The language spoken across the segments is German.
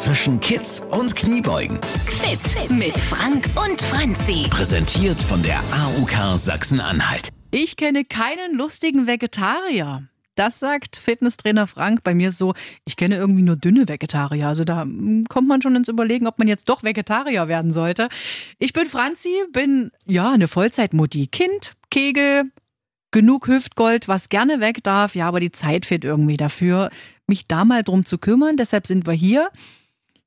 zwischen Kids und Kniebeugen. Fit mit Frank und Franzi. Präsentiert von der AUK Sachsen-Anhalt. Ich kenne keinen lustigen Vegetarier. Das sagt Fitnesstrainer Frank. Bei mir so, ich kenne irgendwie nur dünne Vegetarier. Also da hm, kommt man schon ins Überlegen, ob man jetzt doch Vegetarier werden sollte. Ich bin Franzi, bin ja eine Vollzeitmutti. Kind, Kegel, genug Hüftgold, was gerne weg darf. Ja, aber die Zeit fehlt irgendwie dafür, mich da mal drum zu kümmern. Deshalb sind wir hier.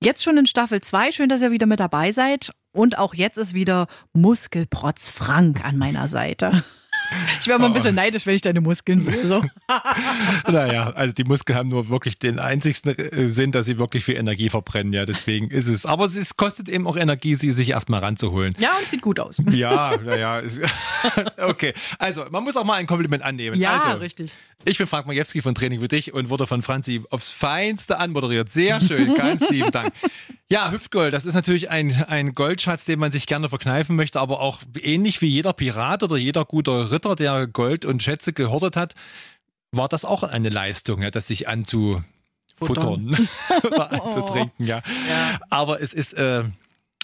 Jetzt schon in Staffel 2. Schön, dass ihr wieder mit dabei seid. Und auch jetzt ist wieder Muskelprotz Frank an meiner Seite. Ich wäre mal ein bisschen neidisch, wenn ich deine Muskeln sehe. So. naja, also die Muskeln haben nur wirklich den einzigsten äh, Sinn, dass sie wirklich viel Energie verbrennen. Ja, deswegen ist es. Aber es kostet eben auch Energie, sie sich erstmal ranzuholen. Ja, und es sieht gut aus. Ja, naja. okay. Also, man muss auch mal ein Kompliment annehmen. Ja, also, richtig. Ich bin Frank Majewski von Training für dich und wurde von Franzi aufs Feinste anmoderiert. Sehr schön. Ganz lieben Dank. Ja, Hüftgold, das ist natürlich ein, ein Goldschatz, den man sich gerne verkneifen möchte, aber auch ähnlich wie jeder Pirat oder jeder guter Ritter, der Gold und Schätze gehortet hat, war das auch eine Leistung, ja, das sich anzufuttern oder anzutrinken, ja. ja. Aber es ist, äh,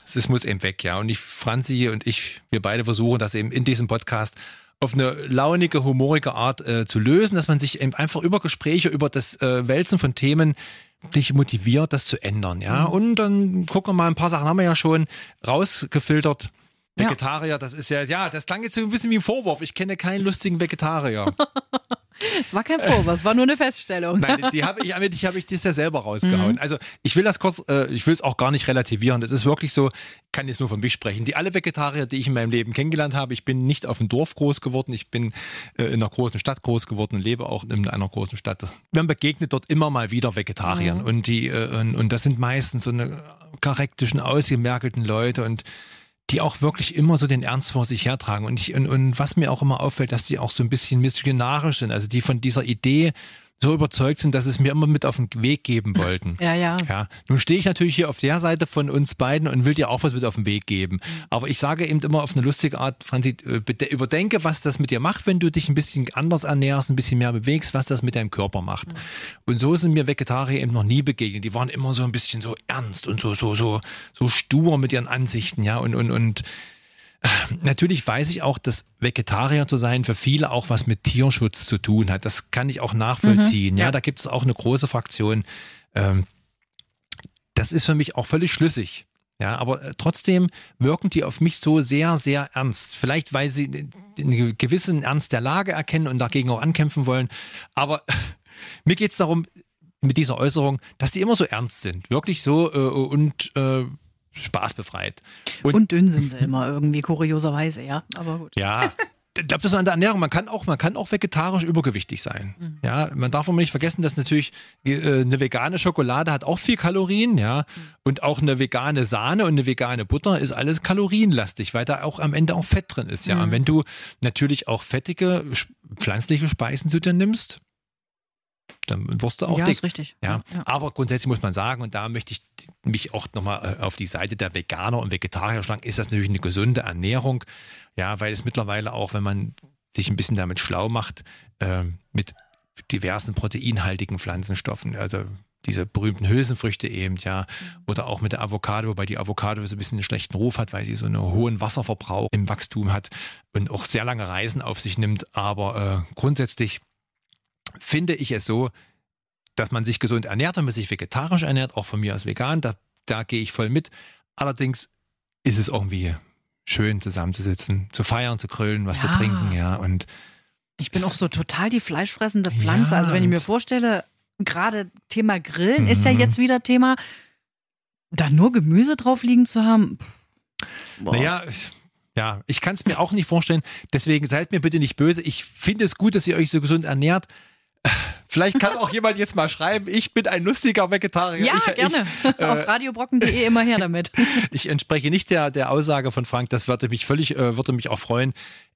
es muss eben weg, ja. Und ich, Franzi und ich, wir beide versuchen das eben in diesem Podcast auf eine launige, humorige Art äh, zu lösen, dass man sich eben einfach über Gespräche, über das äh, Wälzen von Themen dich motiviert, das zu ändern, ja. Mhm. Und dann gucken wir mal, ein paar Sachen haben wir ja schon rausgefiltert. Vegetarier, ja. das ist ja, ja, das klang jetzt so ein bisschen wie ein Vorwurf. Ich kenne keinen lustigen Vegetarier. Es war kein Vorwurf, es war nur eine Feststellung. Nein, die habe ich, die habe ich das ja selber rausgehauen. Mhm. Also ich will das kurz, äh, ich will es auch gar nicht relativieren. Es ist wirklich so, kann jetzt nur von mich sprechen. Die alle Vegetarier, die ich in meinem Leben kennengelernt habe, ich bin nicht auf dem Dorf groß geworden, ich bin äh, in einer großen Stadt groß geworden und lebe auch in einer großen Stadt. Man begegnet dort immer mal wieder Vegetariern mhm. und die äh, und, und das sind meistens so eine charakterischen, ausgemerkelten Leute und die auch wirklich immer so den Ernst vor sich hertragen. Und, ich, und, und was mir auch immer auffällt, dass die auch so ein bisschen missionarisch sind, also die von dieser Idee so überzeugt sind, dass es mir immer mit auf den Weg geben wollten. Ja, ja. ja. Nun stehe ich natürlich hier auf der Seite von uns beiden und will dir auch was mit auf den Weg geben. Mhm. Aber ich sage eben immer auf eine lustige Art, Franzi, äh, überdenke, was das mit dir macht, wenn du dich ein bisschen anders ernährst, ein bisschen mehr bewegst, was das mit deinem Körper macht. Mhm. Und so sind mir Vegetarier eben noch nie begegnet. Die waren immer so ein bisschen so ernst und so, so, so, so stur mit ihren Ansichten, ja, und, und, und Natürlich weiß ich auch, dass Vegetarier zu sein für viele auch was mit Tierschutz zu tun hat. Das kann ich auch nachvollziehen. Mhm, ja. ja. da gibt es auch eine große Fraktion. Ähm, das ist für mich auch völlig schlüssig. Ja, aber äh, trotzdem wirken die auf mich so sehr, sehr ernst. Vielleicht, weil sie einen gewissen Ernst der Lage erkennen und dagegen auch ankämpfen wollen. Aber mir geht es darum, mit dieser Äußerung, dass die immer so ernst sind. Wirklich so äh, und äh, spaßbefreit. Und, und dünn sind sie immer irgendwie, kurioserweise, ja. Aber gut. Ja. Ich glaube, das ist an der Ernährung. Man kann auch, man kann auch vegetarisch übergewichtig sein. Mhm. Ja, man darf aber nicht vergessen, dass natürlich äh, eine vegane Schokolade hat auch viel Kalorien, ja. Mhm. Und auch eine vegane Sahne und eine vegane Butter ist alles kalorienlastig, weil da auch am Ende auch Fett drin ist, ja. Mhm. Und wenn du natürlich auch fettige pflanzliche Speisen zu dir nimmst, dann wirst du auch ja, dick. Ist richtig. Ja. ja. Aber grundsätzlich muss man sagen, und da möchte ich mich auch nochmal äh, auf die Seite der Veganer und Vegetarier schlagen, ist das natürlich eine gesunde Ernährung. Ja, weil es mittlerweile auch, wenn man sich ein bisschen damit schlau macht, äh, mit diversen proteinhaltigen Pflanzenstoffen, also diese berühmten Hülsenfrüchte eben, ja, oder auch mit der Avocado, wobei die Avocado so ein bisschen einen schlechten Ruf hat, weil sie so einen hohen Wasserverbrauch im Wachstum hat und auch sehr lange Reisen auf sich nimmt. Aber äh, grundsätzlich finde ich es so, dass man sich gesund ernährt, wenn man sich vegetarisch ernährt, auch von mir als vegan, da, da gehe ich voll mit. Allerdings ist es irgendwie schön zusammenzusitzen, zu feiern, zu grillen, was ja. zu trinken, ja. Und ich bin auch so total die fleischfressende Pflanze. Ja, also wenn ich mir vorstelle, gerade Thema Grillen mhm. ist ja mhm. jetzt wieder Thema, da nur Gemüse drauf liegen zu haben. Boah. Naja, ja, ich kann es mir auch nicht vorstellen. Deswegen seid mir bitte nicht böse. Ich finde es gut, dass ihr euch so gesund ernährt. Vielleicht kann auch jemand jetzt mal schreiben, ich bin ein lustiger Vegetarier. Ja, ich, gerne. Ich, äh, Auf radiobrocken.de immer her damit. ich entspreche nicht der, der Aussage von Frank, das würde mich völlig, äh, würde mich auch freuen.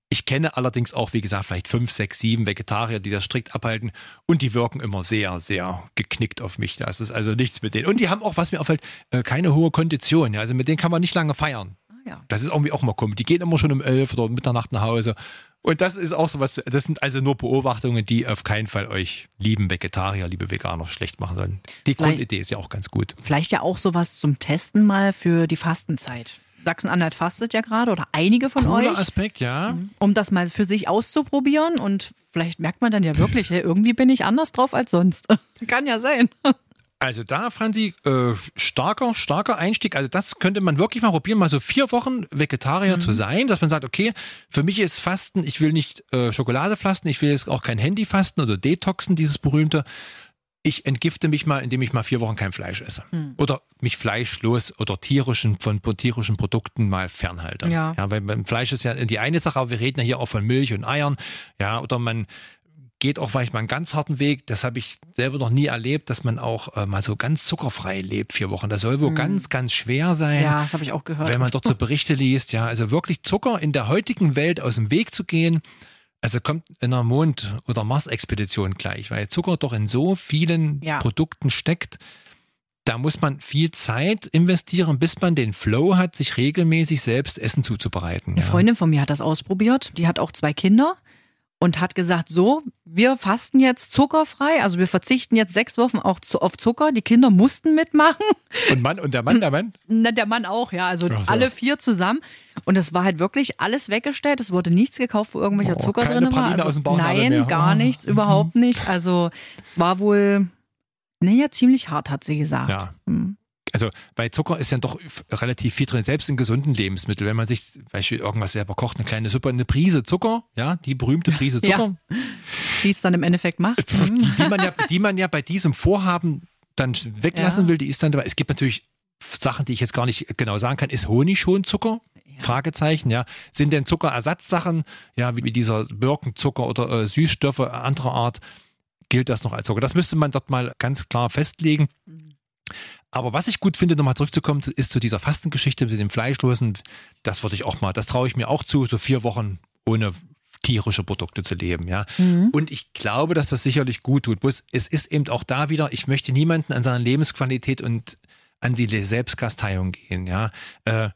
Ich kenne allerdings auch, wie gesagt, vielleicht fünf, sechs, sieben Vegetarier, die das strikt abhalten und die wirken immer sehr, sehr geknickt auf mich. Das ist also nichts mit denen. Und die haben auch, was mir auffällt, äh, keine hohe Kondition. Also mit denen kann man nicht lange feiern. Ja. Das ist irgendwie auch mal komisch. Die gehen immer schon um elf oder um Mitternacht nach Hause. Und das ist auch so was, das sind also nur Beobachtungen, die auf keinen Fall euch lieben Vegetarier, liebe Veganer schlecht machen sollen. Die Grundidee ist ja auch ganz gut. Vielleicht ja auch sowas zum Testen mal für die Fastenzeit. Sachsen-Anhalt fastet ja gerade oder einige von Cooler euch, Aspekt, ja. um das mal für sich auszuprobieren und vielleicht merkt man dann ja wirklich, hey, irgendwie bin ich anders drauf als sonst. Kann ja sein. Also da, Franzi, äh, starker, starker Einstieg. Also das könnte man wirklich mal probieren, mal so vier Wochen Vegetarier zu sein, dass man sagt, okay, für mich ist Fasten, ich will nicht äh, Schokolade fasten, ich will jetzt auch kein Handy fasten oder Detoxen, dieses berühmte. Ich entgifte mich mal, indem ich mal vier Wochen kein Fleisch esse. Oder mich fleischlos oder tierischen, von tierischen Produkten mal fernhalte. Ja. ja. Weil beim Fleisch ist ja die eine Sache, aber wir reden ja hier auch von Milch und Eiern. Ja, oder man geht auch vielleicht mal einen ganz harten Weg. Das habe ich selber noch nie erlebt, dass man auch äh, mal so ganz zuckerfrei lebt, vier Wochen. Das soll wohl ganz, ganz schwer sein. Ja, das habe ich auch gehört. Wenn man dort so Berichte liest, ja, also wirklich Zucker in der heutigen Welt aus dem Weg zu gehen, also kommt in einer Mond- oder Mars-Expedition gleich, weil Zucker doch in so vielen Ja. Produkten steckt. Da muss man viel Zeit investieren, bis man den Flow hat, sich regelmäßig selbst Essen zuzubereiten. Eine ja. Freundin von mir hat das ausprobiert. Die hat auch zwei Kinder und hat gesagt, so, wir fasten jetzt zuckerfrei, also wir verzichten jetzt sechs Wochen auch zu, auf Zucker. Die Kinder mussten mitmachen. Und Mann, und der Mann, der Mann? Na, der Mann auch, ja, also so. alle vier zusammen. Und es war halt wirklich alles weggestellt. Es wurde nichts gekauft, wo irgendwelcher Oh, Zucker drin war. Also, aus dem nein, gar Oh. nichts, überhaupt nicht. Also es war wohl, naja, ziemlich hart, hat sie gesagt. Ja. Hm. Also bei Zucker ist ja doch relativ viel drin, selbst in gesunden Lebensmitteln. Wenn man sich zum Beispiel irgendwas selber kocht, eine kleine Suppe, eine Prise Zucker, ja, die berühmte Prise Ja. Zucker, Die es dann im Endeffekt macht. Die, die, man ja, die man ja bei diesem Vorhaben dann weglassen Ja. will, die ist dann dabei. Es gibt natürlich Sachen, die ich jetzt gar nicht genau sagen kann. Ist Honig schon Zucker? Fragezeichen, ja. Sind denn Zuckerersatzsachen, ja, wie, wie dieser Birkenzucker oder äh, Süßstoffe anderer Art, gilt das noch als Zucker? Das müsste man dort mal ganz klar festlegen. Aber was ich gut finde, nochmal zurückzukommen, ist zu dieser Fastengeschichte mit dem Fleischlosen. Das würde ich auch mal, das traue ich mir auch zu, so vier Wochen ohne tierische Produkte zu leben, ja. Und ich glaube, dass das sicherlich gut tut. Bloß es ist eben auch da wieder, ich möchte niemanden an seiner Lebensqualität und an die Selbstkasteiung gehen, ja. Äh,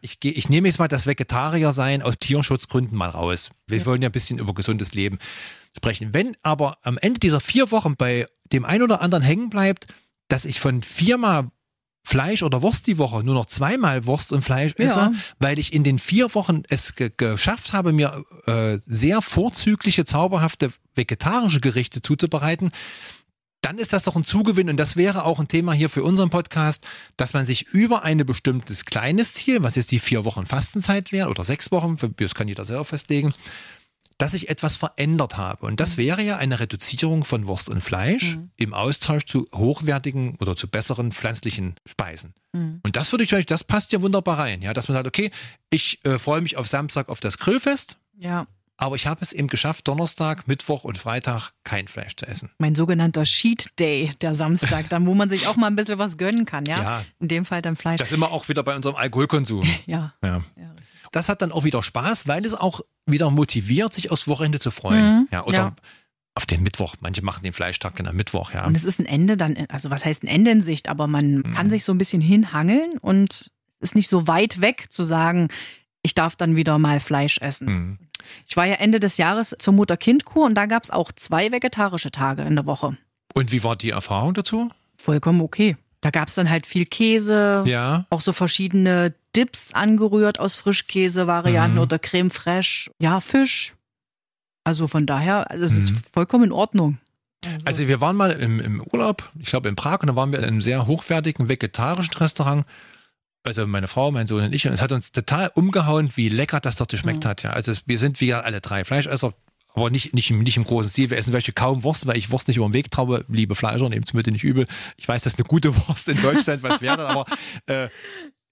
ich, geh, ich nehme jetzt mal das Vegetarier-Sein aus Tierschutzgründen mal raus. Wir wollen ja ein bisschen über gesundes Leben sprechen. Wenn aber am Ende dieser vier Wochen bei dem einen oder anderen hängen bleibt, dass ich von viermal Fleisch oder Wurst die Woche nur noch zweimal Wurst und Fleisch esse, Ja. weil ich in den vier Wochen es ge geschafft habe, mir äh, sehr vorzügliche, zauberhafte vegetarische Gerichte zuzubereiten, dann ist das doch ein Zugewinn und das wäre auch ein Thema hier für unseren Podcast, dass man sich über ein bestimmtes kleines Ziel, was jetzt die vier Wochen Fastenzeit wäre oder sechs Wochen, das kann jeder selber festlegen, dass ich etwas verändert habe. Und das wäre ja eine Reduzierung von Wurst und Fleisch im Austausch zu hochwertigen oder zu besseren pflanzlichen Speisen. Und das würde ich euch, das passt ja wunderbar rein, ja, dass man sagt, okay, ich äh, freue mich auf Samstag auf das Grillfest, Ja, aber ich habe es eben geschafft, Donnerstag, Mittwoch und Freitag kein Fleisch zu essen. mein sogenannter Cheat Day, der Samstag, dann wo man sich auch mal ein bisschen was gönnen kann, ja. Ja. In dem Fall dann Fleisch. Das sind wir auch wieder bei unserem Alkoholkonsum. ja. Ja. Ja. Das hat dann auch wieder Spaß, weil es auch wieder motiviert, sich aufs Wochenende zu freuen. Mhm, Ja, oder ja. auf den Mittwoch. Manche machen den Fleischtag dann am Mittwoch, ja. Und es ist ein Ende dann, also was heißt ein Ende in Sicht, aber man Mhm. kann sich so ein bisschen hinhangeln und es ist nicht so weit weg zu sagen, ich darf dann wieder mal Fleisch essen. Mhm. Ich war ja Ende des Jahres zur Mutter-Kind-Kur und da gab es auch zwei vegetarische Tage in der Woche. Und wie war die Erfahrung dazu? Vollkommen okay. Da gab es dann halt viel Käse, Ja. auch so verschiedene Dips angerührt aus Frischkäse-Varianten Mhm. oder Creme fraiche. Ja, Fisch. Also von daher, also es Mhm. ist vollkommen in Ordnung. Also wir waren mal im, im Urlaub, ich glaube in Prag, und da waren wir in einem sehr hochwertigen vegetarischen Restaurant. Also meine Frau, mein Sohn und ich. Und es hat uns total umgehauen, wie lecker das dort geschmeckt hat. Ja, also es, wir sind wie gesagt alle drei Fleischesser, aber nicht, nicht, im, nicht im großen Stil. Wir essen welche kaum Wurst, weil ich Wurst nicht über den Weg traue. Liebe Fleischer, nehmt es mir bitte nicht übel. Ich weiß, dass eine gute Wurst in Deutschland was wäre, aber äh,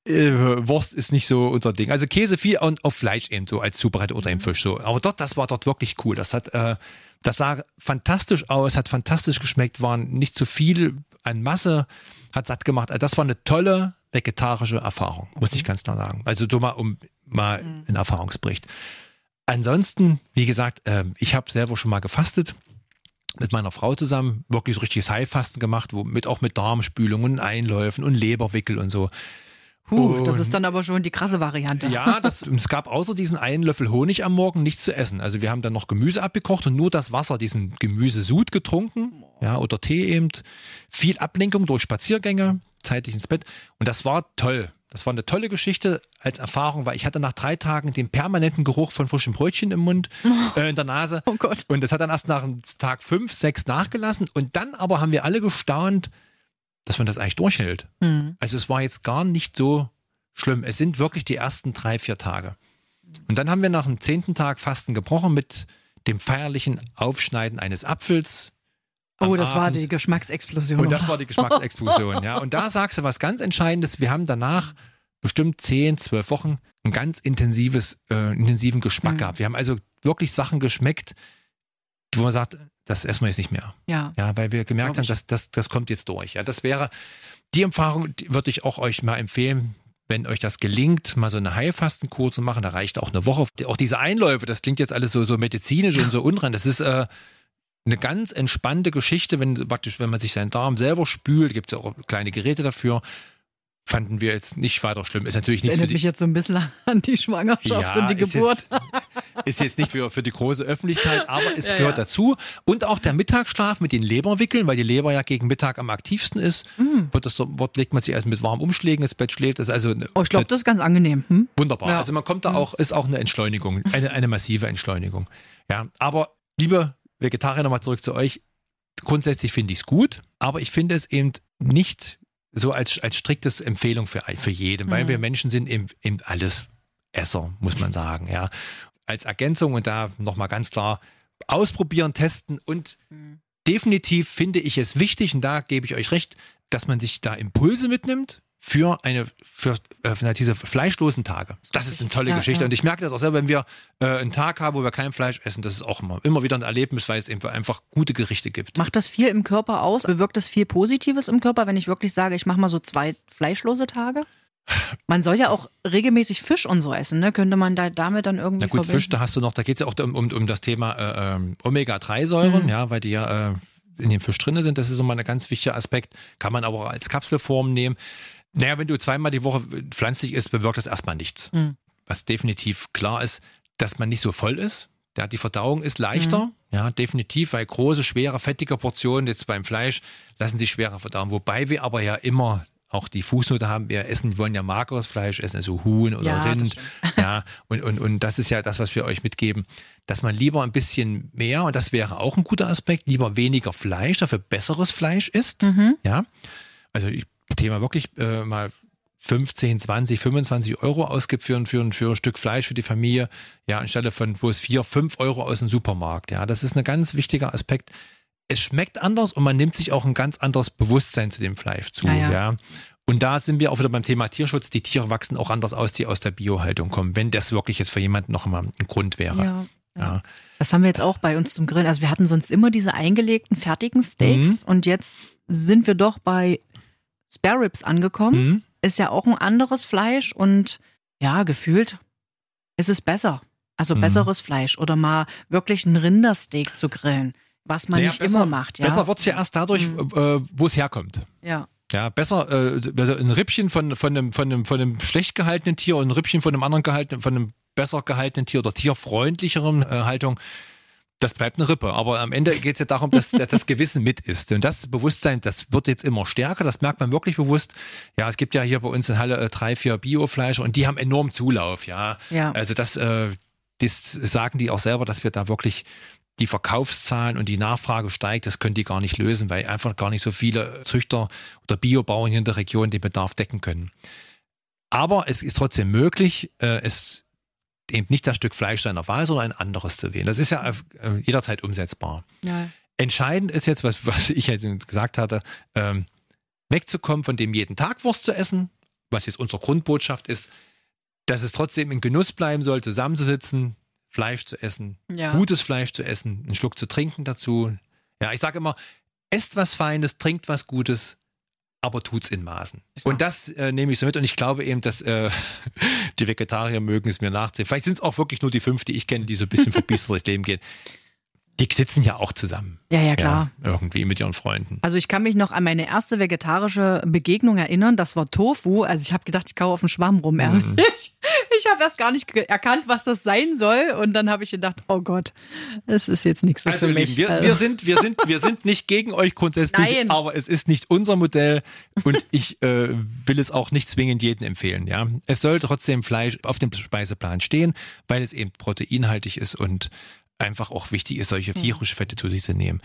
äh, Wurst ist nicht so unser Ding. Also Käse viel und auf Fleisch eben so als Zubereitung oder im Fisch so. Aber dort, das war dort wirklich cool. Das hat, äh, das sah fantastisch aus, hat fantastisch geschmeckt, waren nicht zu viel an Masse, hat satt gemacht. Also das war eine tolle vegetarische Erfahrung, muss ich ganz klar sagen. Also du mal um mal ein Erfahrungsbericht. Ansonsten, wie gesagt, äh, ich habe selber schon mal gefastet mit meiner Frau zusammen, wirklich so richtiges Heilfasten gemacht, wo mit auch mit Darmspülungen, Einläufen und Leberwickel und so. Puh, das ist dann aber schon die krasse Variante. Ja, das, es gab außer diesen einen Löffel Honig am Morgen nichts zu essen. Also wir haben dann noch Gemüse abgekocht und nur das Wasser, diesen Gemüsesud getrunken, ja, oder Tee eben. Viel Ablenkung durch Spaziergänge, zeitig ins Bett. Und das war toll. Das war eine tolle Geschichte als Erfahrung, weil ich hatte nach drei Tagen den permanenten Geruch von frischem Brötchen im Mund, äh, in der Nase. Oh Gott. Und das hat dann erst nach Tag fünf, sechs nachgelassen. Und dann aber haben wir alle gestaunt, dass man das eigentlich durchhält. Hm. Also es war jetzt gar nicht so schlimm. Es sind wirklich die ersten drei, vier Tage. Und dann haben wir nach dem zehnten Tag Fasten gebrochen mit dem feierlichen Aufschneiden eines Apfels. Oh, das war Abend. die Geschmacksexplosion. Und das war die Geschmacksexplosion, ja. Und da sagst du was ganz Entscheidendes. Wir haben danach bestimmt 10, 12 Wochen ein ganz intensives, äh, intensiven Geschmack Mhm. gehabt. Wir haben also wirklich Sachen geschmeckt, wo man sagt, das essen wir jetzt nicht mehr. ja. Ja, weil wir gemerkt haben, dass das, das kommt jetzt durch. Ja, das wäre die Erfahrung, die würde ich auch euch mal empfehlen, wenn euch das gelingt, mal so eine Heilfastenkur zu machen. Da reicht auch eine Woche. Auch diese Einläufe, das klingt jetzt alles so, so medizinisch und so unrein. Das ist äh, eine ganz entspannte Geschichte, wenn praktisch, wenn man sich seinen Darm selber spült, gibt es ja auch kleine Geräte dafür. Fanden wir jetzt nicht weiter schlimm. Ist natürlich Das erinnert mich jetzt so ein bisschen an die Schwangerschaft und die Geburt. Jetzt, ist jetzt nicht für, die große Öffentlichkeit, aber es Ja, gehört ja. dazu. Und auch der Mittagsschlaf mit den Leberwickeln, weil die Leber ja gegen Mittag am aktivsten ist. Mhm. Wird das, dort legt man sich erst mit warmen Umschlägen ins Bett, schläft. Das ist also eine, Oh, ich glaube, das ist ganz angenehm. Hm? wunderbar. Ja. Also man kommt da auch, ist auch eine Entschleunigung, eine, eine massive Entschleunigung. Ja, aber liebe Vegetarier, nochmal zurück zu euch. Grundsätzlich finde ich es gut, aber ich finde es eben nicht so als, als striktes Empfehlung für, für jeden, weil Mhm. wir Menschen sind eben, eben alles Esser, muss man sagen. Ja. Als Ergänzung und da nochmal ganz klar ausprobieren, testen und Mhm. definitiv finde ich es wichtig, und da gebe ich euch recht, dass man sich da Impulse mitnimmt für eine für, äh, für diese fleischlosen Tage. Das ist eine tolle Ja, Geschichte ja. und ich merke das auch selber, wenn wir äh, einen Tag haben, wo wir kein Fleisch essen, das ist auch immer, immer wieder ein Erlebnis, weil es eben einfach gute Gerichte gibt. Macht das viel im Körper aus? Bewirkt das viel Positives im Körper, wenn ich wirklich sage, ich mache mal so zwei fleischlose Tage? Man soll ja auch regelmäßig Fisch und so essen, ne? Könnte man da damit dann irgendwie Na gut, verbinden? Fisch, da hast du noch, da geht es ja auch um, um, um das Thema äh, ähm, Omega-3-Säuren, Mhm. ja, weil die ja äh, in dem Fisch drin sind. Das ist immer ein ganz wichtiger Aspekt. Kann man aber auch als Kapselform nehmen. Naja, wenn du zweimal die Woche pflanzlich isst, bewirkt das erstmal nichts. Mhm. Was definitiv klar ist, dass man nicht so voll ist. Ja, die Verdauung ist leichter, Mhm. ja, definitiv, weil große, schwere, fettige Portionen jetzt beim Fleisch lassen sich schwerer verdauen. Wobei wir aber ja immer auch die Fußnote haben, wir essen, wir wollen ja mageres Fleisch essen, also Huhn oder Ja, Rind. Ja, und, und, und das ist ja das, was wir euch mitgeben, dass man lieber ein bisschen mehr, und das wäre auch ein guter Aspekt, lieber weniger Fleisch, dafür besseres Fleisch isst. Mhm. Ja, also ich Thema wirklich äh, mal 15, 20, 25 Euro ausgibt für, ein- für, für ein Stück Fleisch für die Familie, ja, anstelle von, wo es 4, 5 Euro aus dem Supermarkt. Ja, das ist ein ganz wichtiger Aspekt. Es schmeckt anders und man nimmt sich auch ein ganz anderes Bewusstsein zu dem Fleisch zu. Ja, Ja, ja. Und da sind wir auch wieder beim Thema Tierschutz. Die Tiere wachsen auch anders aus, die aus der Biohaltung kommen, wenn das wirklich jetzt für jemanden noch mal ein Grund wäre. Ja. Ja. Das haben wir jetzt auch bei uns zum Grillen. Also wir hatten sonst immer diese eingelegten, fertigen Steaks und jetzt sind wir doch bei Spare Ribs angekommen. Mhm. Ist ja auch ein anderes Fleisch und ja, gefühlt ist es besser. Also Mhm. besseres Fleisch oder mal wirklich ein Rindersteak zu grillen, was man Naja, nicht besser- immer macht. Ja? Besser wird's ja erst dadurch, Mhm. äh, wo es herkommt. Ja. Ja, besser äh, also ein Rippchen von, von, einem, von, einem, von einem schlecht gehaltenen Tier und ein Rippchen von einem anderen gehaltenen, von einem besser gehaltenen Tier oder tierfreundlicheren äh, Haltung. Das bleibt eine Rippe. Aber am Ende geht es ja darum, dass, dass das Gewissen mit ist. Und das Bewusstsein, das wird jetzt immer stärker. Das merkt man wirklich bewusst. Ja, es gibt ja hier bei uns in Halle äh, drei, vier Biofleischer und die haben enorm Zulauf. Ja, Ja. also das, äh, das sagen die auch selber, dass wir da wirklich die Verkaufszahlen und die Nachfrage steigt, das können die gar nicht lösen, weil einfach gar nicht so viele Züchter oder Biobauern hier in der Region den Bedarf decken können. Aber es ist trotzdem möglich, äh, es eben nicht das Stück Fleisch seiner Wahl, sondern ein anderes zu wählen. Das ist ja äh, jederzeit umsetzbar. ja. Entscheidend ist jetzt, was, was ich jetzt gesagt hatte, ähm, wegzukommen von dem jeden Tag Wurst zu essen, was jetzt unsere Grundbotschaft ist, dass es trotzdem in Genuss bleiben soll, zusammenzusitzen, Fleisch zu essen, Ja. gutes Fleisch zu essen, einen Schluck zu trinken dazu. Ja, ich sage immer, esst was Feines, trinkt was Gutes, aber tut's in Maßen. Und das äh, nehme ich so mit und ich glaube eben, dass äh, die Vegetarier mögen es mir nachsehen. Vielleicht sind es auch wirklich nur die fünf, die ich kenne, die so ein bisschen verbiestert durchs Leben gehen. Die sitzen ja auch zusammen. Ja, ja, klar. Ja, irgendwie mit ihren Freunden. Also ich kann mich noch an meine erste vegetarische Begegnung erinnern. Das war Tofu. Also ich habe gedacht, ich kaufe auf dem Schwamm rum. ehrlich. Ich habe erst gar nicht erkannt, was das sein soll. Und dann habe ich gedacht, oh Gott, es ist jetzt nichts so Also für ihr mich. Lieben, wir, Also- wir, sind, wir, sind, wir sind nicht gegen euch grundsätzlich, Nein. aber es ist nicht unser Modell und ich äh, will es auch nicht zwingend jedem empfehlen. Ja? Es soll trotzdem Fleisch auf dem Speiseplan stehen, weil es eben proteinhaltig ist und einfach auch wichtig ist, solche tierische Fette zu sich zu nehmen.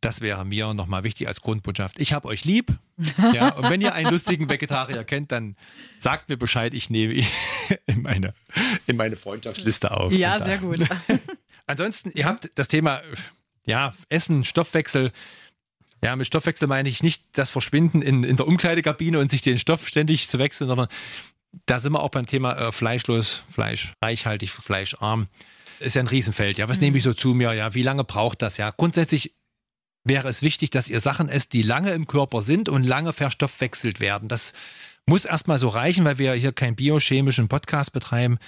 Das wäre mir nochmal wichtig als Grundbotschaft. Ich habe euch lieb. Ja, und wenn ihr einen lustigen Vegetarier kennt, dann sagt mir Bescheid. Ich nehme ihn in meine, in meine Freundschaftsliste auf. ja, sehr gut. Ansonsten, ihr habt das Thema, ja, Essen, Stoffwechsel. Ja, mit Stoffwechsel meine ich nicht das Verschwinden in, in der Umkleidekabine und sich den Stoff ständig zu wechseln, sondern da sind wir auch beim Thema äh, fleischlos, Fleisch, reichhaltig, fleischarm. Ist ja ein Riesenfeld. Ja, was nehme ich so zu mir? Ja, wie lange braucht das? Ja, grundsätzlich wäre es wichtig, dass ihr Sachen esst, die lange im Körper sind und lange verstoffwechselt werden. Das muss erstmal so reichen, weil wir hier keinen biochemischen Podcast betreiben.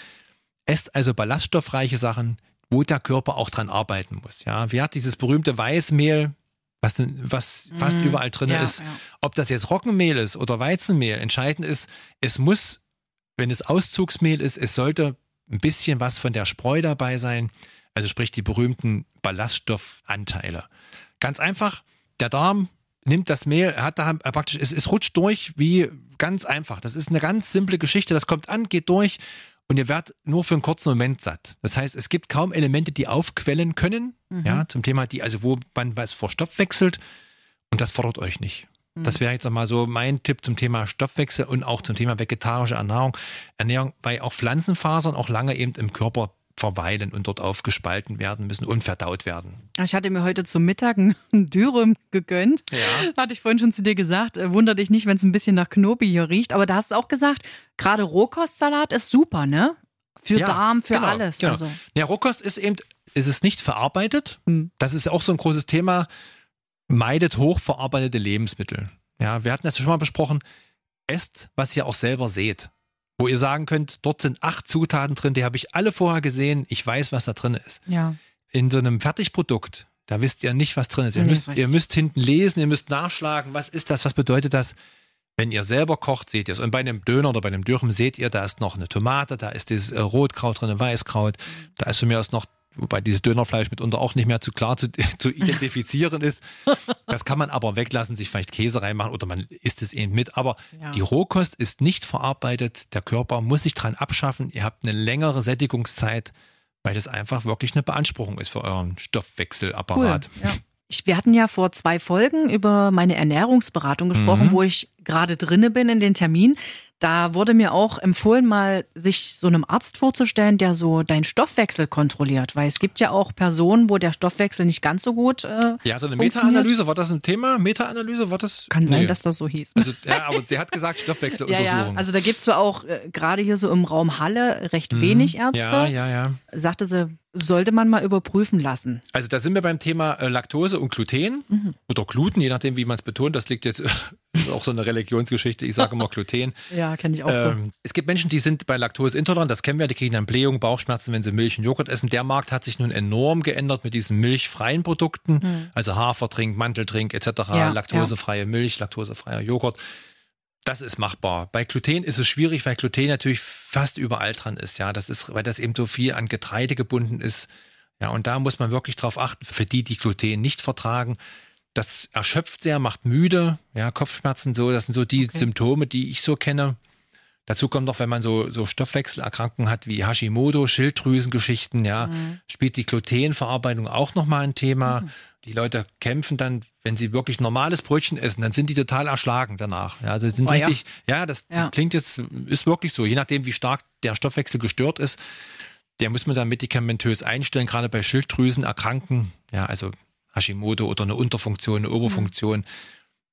Esst also ballaststoffreiche Sachen, wo der Körper auch dran arbeiten muss. Ja, wer hat dieses berühmte Weißmehl, was, was fast Mm, überall drin ja, ist? ja. Ob das jetzt Roggenmehl ist oder Weizenmehl, entscheidend ist, es muss, wenn es Auszugsmehl ist, es sollte ein bisschen was von der Spreu dabei sein. Also sprich die berühmten Ballaststoffanteile. Ganz einfach, der Darm nimmt das Mehl, hat da praktisch, es, es rutscht durch wie ganz einfach. Das ist eine ganz simple Geschichte. Das kommt an, geht durch und ihr werdet nur für einen kurzen Moment satt. Das heißt, es gibt kaum Elemente, die aufquellen können, ja, zum Thema, die, also wo man was vor Stoff wechselt und das fordert euch nicht. Das wäre jetzt nochmal so mein Tipp zum Thema Stoffwechsel und auch zum Thema vegetarische Ernährung. Ernährung, weil auch Pflanzenfasern auch lange eben im Körper verweilen und dort aufgespalten werden müssen und verdaut werden. Ich hatte mir heute zum Mittag ein Dürüm gegönnt. Ja. Hatte ich vorhin schon zu dir gesagt. Äh, Wunder dich nicht, wenn es ein bisschen nach Knobi hier riecht. Aber da hast du auch gesagt, gerade Rohkostsalat ist super, ne? Für Ja, Darm, für genau, alles. Genau. Also. Ja, Rohkost ist eben, ist es nicht verarbeitet. Hm. Das ist auch so ein großes Thema. Meidet hochverarbeitete Lebensmittel. Ja, wir hatten das schon mal besprochen. Esst, was ihr auch selber seht. Wo ihr sagen könnt, dort sind acht Zutaten drin, die habe ich alle vorher gesehen. Ich weiß, was da drin ist. Ja. In so einem Fertigprodukt, da wisst ihr nicht, was drin ist. Ihr, Nee, müsst, ihr müsst hinten lesen, ihr müsst nachschlagen, was ist das, was bedeutet das. Wenn ihr selber kocht, seht ihr es. Und bei einem Döner oder bei einem Dürren seht ihr, da ist noch eine Tomate, da ist dieses Rotkraut drin, Weißkraut, da ist von mir aus noch, wobei dieses Dönerfleisch mitunter auch nicht mehr zu klar zu, zu identifizieren ist. Das kann man aber weglassen, sich vielleicht Käse reinmachen oder man isst es eben mit. Aber Ja. die Rohkost ist nicht verarbeitet. Der Körper muss sich dran abschaffen. Ihr habt eine längere Sättigungszeit, weil das einfach wirklich eine Beanspruchung ist für euren Stoffwechselapparat. Ja. Ich, wir hatten ja vor zwei Folgen über meine Ernährungsberatung gesprochen, Mhm. wo ich gerade drinne bin in den Termin. Da wurde mir auch empfohlen, mal sich so einem Arzt vorzustellen, der so deinen Stoffwechsel kontrolliert. Weil es gibt ja auch Personen, wo der Stoffwechsel nicht ganz so gut äh, Ja, so eine. Meta-Analyse, war das ein Thema? Meta-Analyse, war das? Kann sein, Nee. dass das so hieß. Also, ja, aber sie hat gesagt ja, Stoffwechseluntersuchung. ja, also da gibt's zwar auch äh, gerade hier so im Raum Halle recht wenig Ärzte. Mhm. ja, ja, ja. Sagte sie, sollte man mal überprüfen lassen. Also da sind wir beim Thema äh, Laktose und Gluten Mhm. oder Gluten, je nachdem, wie man es betont. Das liegt jetzt auch so eine Religionsgeschichte. Ich sage immer Gluten. Ja, kenne ich auch so. Ähm, es gibt Menschen, die sind bei Laktose intolerant. Das kennen wir. Die kriegen dann Blähungen, Bauchschmerzen, wenn sie Milch und Joghurt essen. Der Markt hat sich nun enorm geändert mit diesen milchfreien Produkten, also Hafertrink, Manteltrink etc. Mhm. Ja, laktosefreie Milch, laktosefreier Joghurt. Das ist machbar. Bei Gluten ist es schwierig, weil Gluten natürlich fast überall dran ist. Ja, das ist, weil das eben so viel an Getreide gebunden ist. Ja, und da muss man wirklich drauf achten, für die, die Gluten nicht vertragen. Das erschöpft sehr, macht müde, ja, Kopfschmerzen, so, das sind so die Okay. Symptome, die ich so kenne. Dazu kommt noch, wenn man so, so Stoffwechselerkrankungen hat wie Hashimoto, Schilddrüsengeschichten, ja, spielt die Glutenverarbeitung auch nochmal ein Thema. Die Leute kämpfen dann, wenn sie wirklich normales Brötchen essen, dann sind die total erschlagen danach. Ja, also sind Oh ja. richtig, ja, das Ja. klingt jetzt, ist wirklich so, je nachdem, wie stark der Stoffwechsel gestört ist, der muss man dann medikamentös einstellen, gerade bei Schilddrüsenerkrankten, ja, also Hashimoto oder eine Unterfunktion, eine Oberfunktion.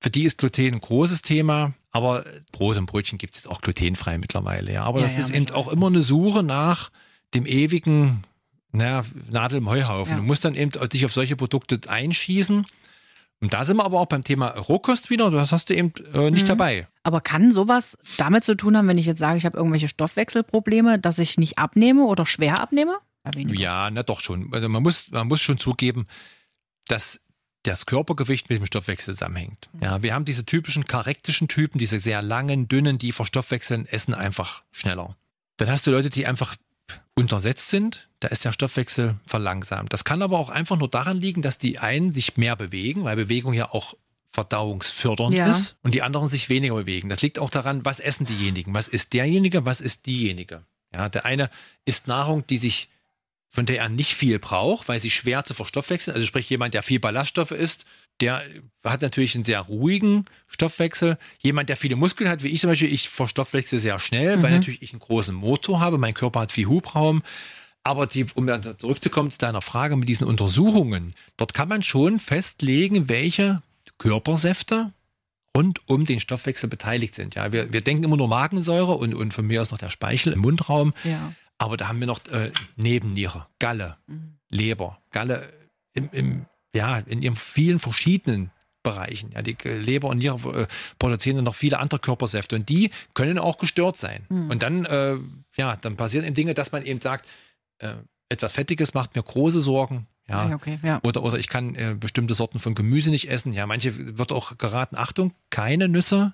Für die ist Gluten ein großes Thema, aber Brot und Brötchen gibt es jetzt auch glutenfrei mittlerweile. Ja. Aber Ja, das ja, ist eben auch immer eine Suche nach dem ewigen naja, Nadel im Heuhaufen. Du musst dann eben dich auf solche Produkte einschießen. Und da sind wir aber auch beim Thema Rohkost wieder. Das hast du eben äh, nicht Mhm. dabei. Aber kann sowas damit zu tun haben, wenn ich jetzt sage, ich habe irgendwelche Stoffwechselprobleme, dass ich nicht abnehme oder schwer abnehme? Ja, na doch schon. Also man muss, man muss schon zugeben, dass das Körpergewicht mit dem Stoffwechsel zusammenhängt. Ja, wir haben diese typischen karektischen Typen, diese sehr langen, dünnen, die verstoffwechseln, essen einfach schneller. Dann hast du Leute, die einfach untersetzt sind, da ist der Stoffwechsel verlangsamt. Das kann aber auch einfach nur daran liegen, dass die einen sich mehr bewegen, weil Bewegung ja auch verdauungsfördernd Ja. ist und die anderen sich weniger bewegen. Das liegt auch daran, was essen diejenigen, was ist derjenige, was ist diejenige. Ja, der eine isst Nahrung, die sich von der er nicht viel braucht, weil sie schwer zu verstoffwechseln. Also sprich jemand, der viel Ballaststoffe isst, der hat natürlich einen sehr ruhigen Stoffwechsel. Jemand, der viele Muskeln hat, wie ich zum Beispiel, ich verstoffwechsel sehr schnell, weil natürlich ich einen großen Motor habe. Mein Körper hat viel Hubraum. Aber die, um dann zurückzukommen zu deiner Frage mit diesen Untersuchungen, dort kann man schon festlegen, welche Körpersäfte rund um den Stoffwechsel beteiligt sind. Ja, wir, wir denken immer nur Magensäure und, und von mir aus noch der Speichel im Mundraum. Ja. Aber da haben wir noch äh, Nebenniere, Galle, Leber, Galle im, im, ja, in ihren vielen verschiedenen Bereichen. Ja, die Leber und Niere äh, produzieren dann noch viele andere Körpersäfte und die können auch gestört sein. Und dann, äh, ja, dann passieren eben Dinge, dass man eben sagt, äh, etwas Fettiges macht mir große Sorgen. Ja, Ja, okay, ja. Oder, oder ich kann äh, bestimmte Sorten von Gemüse nicht essen. Ja, manche wird auch geraten, Achtung, keine Nüsse.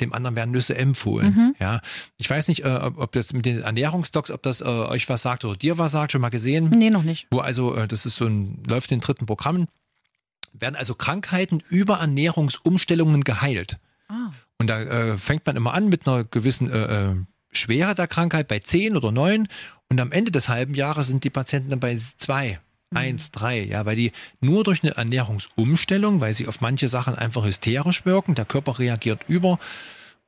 Dem anderen werden Nüsse empfohlen. Mhm. Ja, ich weiß nicht, äh, ob, das mit den Ernährungsdocs, ob das äh, euch was sagt oder dir was sagt, schon mal gesehen. Nee, noch nicht. Wo also, äh, das ist so ein, läuft in dritten Programmen, werden also Krankheiten über Ernährungsumstellungen geheilt. Ah. Und da äh, fängt man immer an mit einer gewissen äh, äh, Schwere der Krankheit bei 10 oder 9 und am Ende des halben Jahres sind die Patienten dann bei 2, 1, 3, ja, weil die nur durch eine Ernährungsumstellung, weil sie auf manche Sachen einfach hysterisch wirken, der Körper reagiert über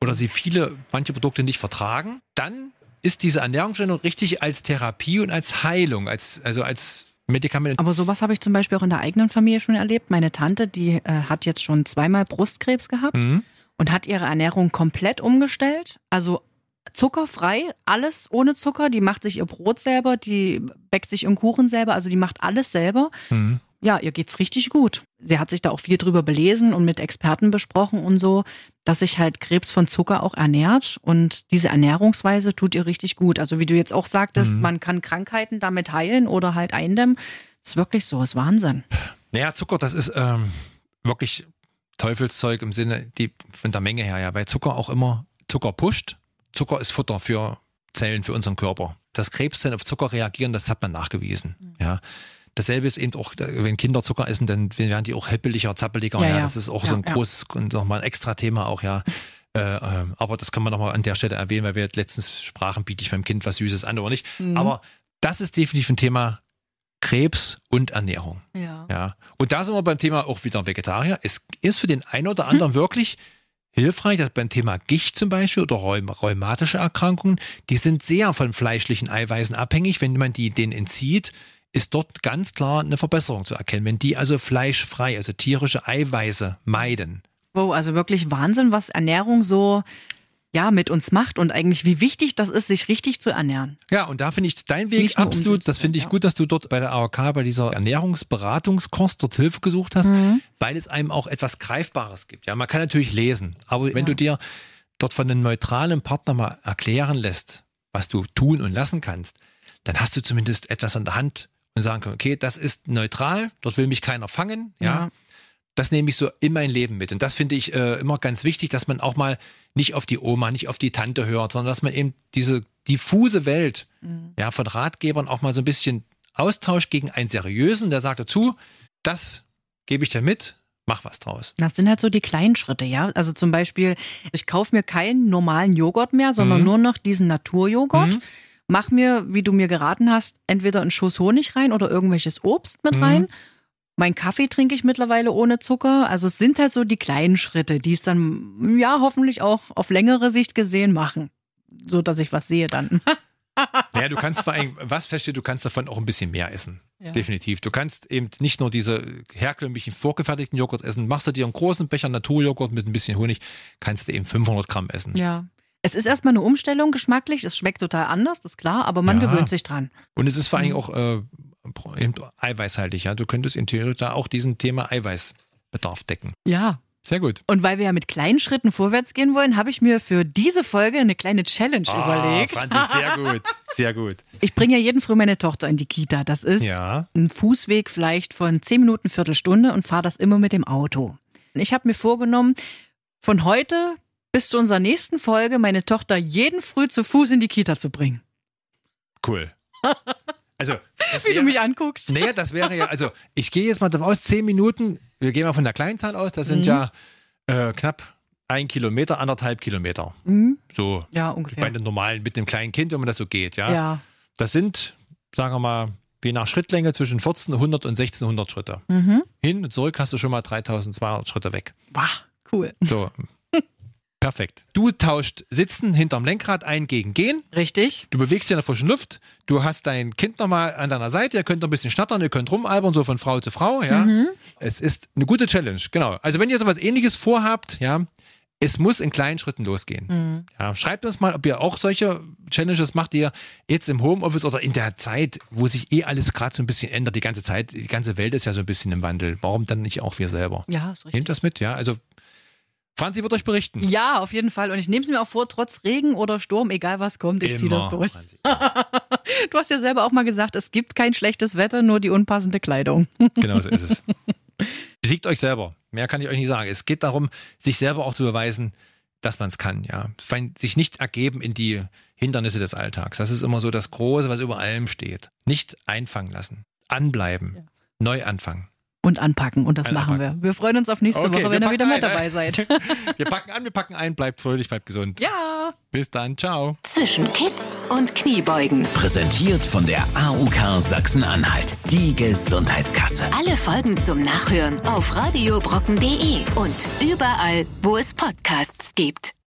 oder sie viele, manche Produkte nicht vertragen, dann ist diese Ernährungsstellung richtig als Therapie und als Heilung, als, also als Medikament. Aber sowas habe ich zum Beispiel auch in der eigenen Familie schon erlebt. Meine Tante, die äh, hat jetzt schon zweimal Brustkrebs gehabt Mhm. und hat ihre Ernährung komplett umgestellt. Also zuckerfrei, alles ohne Zucker. Die macht sich ihr Brot selber, die bäckt sich ihren Kuchen selber, also die macht alles selber. Mhm. Ja, ihr geht's richtig gut. Sie hat sich da auch viel drüber belesen und mit Experten besprochen und so, dass sich halt Krebs von Zucker auch ernährt und diese Ernährungsweise tut ihr richtig gut. Also wie du jetzt auch sagtest, man kann Krankheiten damit heilen oder halt eindämmen. ist wirklich so, ist Wahnsinn. Naja, Zucker, das ist ähm, wirklich Teufelszeug im Sinne die, von der Menge her. Ja, bei Zucker auch immer Zucker pusht. Zucker ist Futter für Zellen, für unseren Körper. Dass Krebszellen auf Zucker reagieren, das hat man nachgewiesen. Ja. Dasselbe ist eben auch, wenn Kinder Zucker essen, dann werden die auch heppeliger, zappeliger. Ja, Ja. Das ist auch Ja, so ein ja. großes und nochmal ein extra Thema auch, ja. Äh, ähm, aber das kann man nochmal an der Stelle erwähnen, weil wir letztens sprachen, biete ich meinem Kind was Süßes an oder nicht. Mhm. Aber das ist definitiv ein Thema Krebs und Ernährung. Ja. Ja. Und da sind wir beim Thema auch wieder Vegetarier. Es ist für den einen oder anderen wirklich hilfreich, dass beim Thema Gicht zum Beispiel oder Rheum rheumatische Erkrankungen, die sind sehr von fleischlichen Eiweißen abhängig. Wenn man die denen entzieht, ist dort ganz klar eine Verbesserung zu erkennen. Wenn die also fleischfrei, also tierische Eiweiße meiden. Wow, also wirklich Wahnsinn, was Ernährung so ja mit uns macht und eigentlich wie wichtig das ist, sich richtig zu ernähren. Ja, und da finde ich dein Weg Nicht absolut, das finde ich ja. gut, dass du dort bei der AOK, bei dieser Ernährungsberatungskurs dort Hilfe gesucht hast, Mhm. weil es einem auch etwas Greifbares gibt. Ja, man kann natürlich lesen, aber wenn du dir dort von einem neutralen Partner mal erklären lässt, was du tun und lassen kannst, dann hast du zumindest etwas an der Hand und sagen können, okay, das ist neutral, dort will mich keiner fangen, ja. Ja. Das nehme ich so in mein Leben mit. Und das finde ich äh, immer ganz wichtig, dass man auch mal nicht auf die Oma, nicht auf die Tante hört, sondern dass man eben diese diffuse Welt ja, von Ratgebern auch mal so ein bisschen austauscht gegen einen seriösen, der sagt dazu, das gebe ich dir mit, mach was draus. Das sind halt so die kleinen Schritte, ja. Also zum Beispiel, ich kaufe mir keinen normalen Joghurt mehr, sondern Mhm. nur noch diesen Naturjoghurt. Mhm. Mach mir, wie du mir geraten hast, entweder einen Schuss Honig rein oder irgendwelches Obst mit Mhm. rein. Mein Kaffee trinke ich mittlerweile ohne Zucker. Also es sind halt so die kleinen Schritte, die es dann, ja, hoffentlich auch auf längere Sicht gesehen machen. So dass ich was sehe dann. Ja, du kannst vor allem, was feststeht, du kannst davon auch ein bisschen mehr essen. Ja. Definitiv. Du kannst eben nicht nur diese herkömmlichen vorgefertigten Joghurt essen. Machst du dir einen großen Becher Naturjoghurt mit ein bisschen Honig, kannst du eben 500 Gramm essen. Ja. Es ist erstmal eine Umstellung geschmacklich. Es schmeckt total anders, das ist klar, aber man Ja. gewöhnt sich dran. Und es ist vor Mhm. allem auch äh, eben eiweißhaltig. Ja? Du könntest in Theorie da auch diesen Thema Eiweißbedarf decken. Ja. Sehr gut. Und weil wir ja mit kleinen Schritten vorwärts gehen wollen, habe ich mir für diese Folge eine kleine Challenge überlegt. Ah, Franzi, sehr gut. Sehr gut. Ich bringe ja jeden Früh meine Tochter in die Kita. Das ist Ja. ein Fußweg vielleicht von 10 Minuten, Viertelstunde und fahre das immer mit dem Auto. Ich habe mir vorgenommen, von heute bis zu unserer nächsten Folge meine Tochter jeden Früh zu Fuß in die Kita zu bringen. Cool. Also, Wie du wäre- mich anguckst. Naja, das wäre ja, also ich gehe jetzt mal davon aus, zehn Minuten, wir gehen mal von der Kleinzahl aus, das sind Mhm. ja äh, knapp ein Kilometer, anderthalb Kilometer. Mhm. So Ja, bei ungefähr. einem normalen, mit einem kleinen Kind, wenn man das so geht, ja. Ja. Das sind, sagen wir mal, je nach Schrittlänge zwischen 1400 und 1600 Schritte. Mhm. Hin und zurück hast du schon mal 3200 Schritte weg. Bah, cool. So. Perfekt. Du tauscht Sitzen hinterm Lenkrad ein gegen Gehen. Richtig. Du bewegst dich in der frischen Luft. Du hast dein Kind nochmal an deiner Seite. Ihr könnt noch ein bisschen schnattern, ihr könnt rumalbern, so von Frau zu Frau. Ja. Es ist eine gute Challenge, genau. Also, wenn ihr sowas ähnliches vorhabt, ja, es muss in kleinen Schritten losgehen. Ja, schreibt uns mal, ob ihr auch solche Challenges macht, ihr jetzt im Homeoffice oder in der Zeit, wo sich eh alles gerade so ein bisschen ändert, die ganze Zeit, die ganze Welt ist ja so ein bisschen im Wandel. Warum dann nicht auch wir selber? Ja, ist richtig. Nehmt das mit, ja. Also, Franzi wird euch berichten. Ja, auf jeden Fall. Und ich nehme es mir auch vor, trotz Regen oder Sturm, egal was kommt, ich ziehe das durch. Franzi. Du hast ja selber auch mal gesagt, es gibt kein schlechtes Wetter, nur die unpassende Kleidung. Genau so ist es. Besiegt euch selber. Mehr kann ich euch nicht sagen. Es geht darum, sich selber auch zu beweisen, dass man es kann. Ja, sich nicht ergeben in die Hindernisse des Alltags. Das ist immer so das Große, was über allem steht. Nicht einfangen lassen, anbleiben, neu anfangen. Und anpacken. Und das Ein machen wir. Anpacken. Wir freuen uns auf nächste Okay, Woche, wir wenn ihr wieder mit dabei ne? seid. Wir packen an, wir packen ein, bleibt fröhlich, bleibt gesund. ja. Bis dann, ciao. Zwischen Kids und Kniebeugen. Präsentiert von der AUK Sachsen-Anhalt. Die Gesundheitskasse. Alle Folgen zum Nachhören auf radiobrocken.de und überall, wo es Podcasts gibt.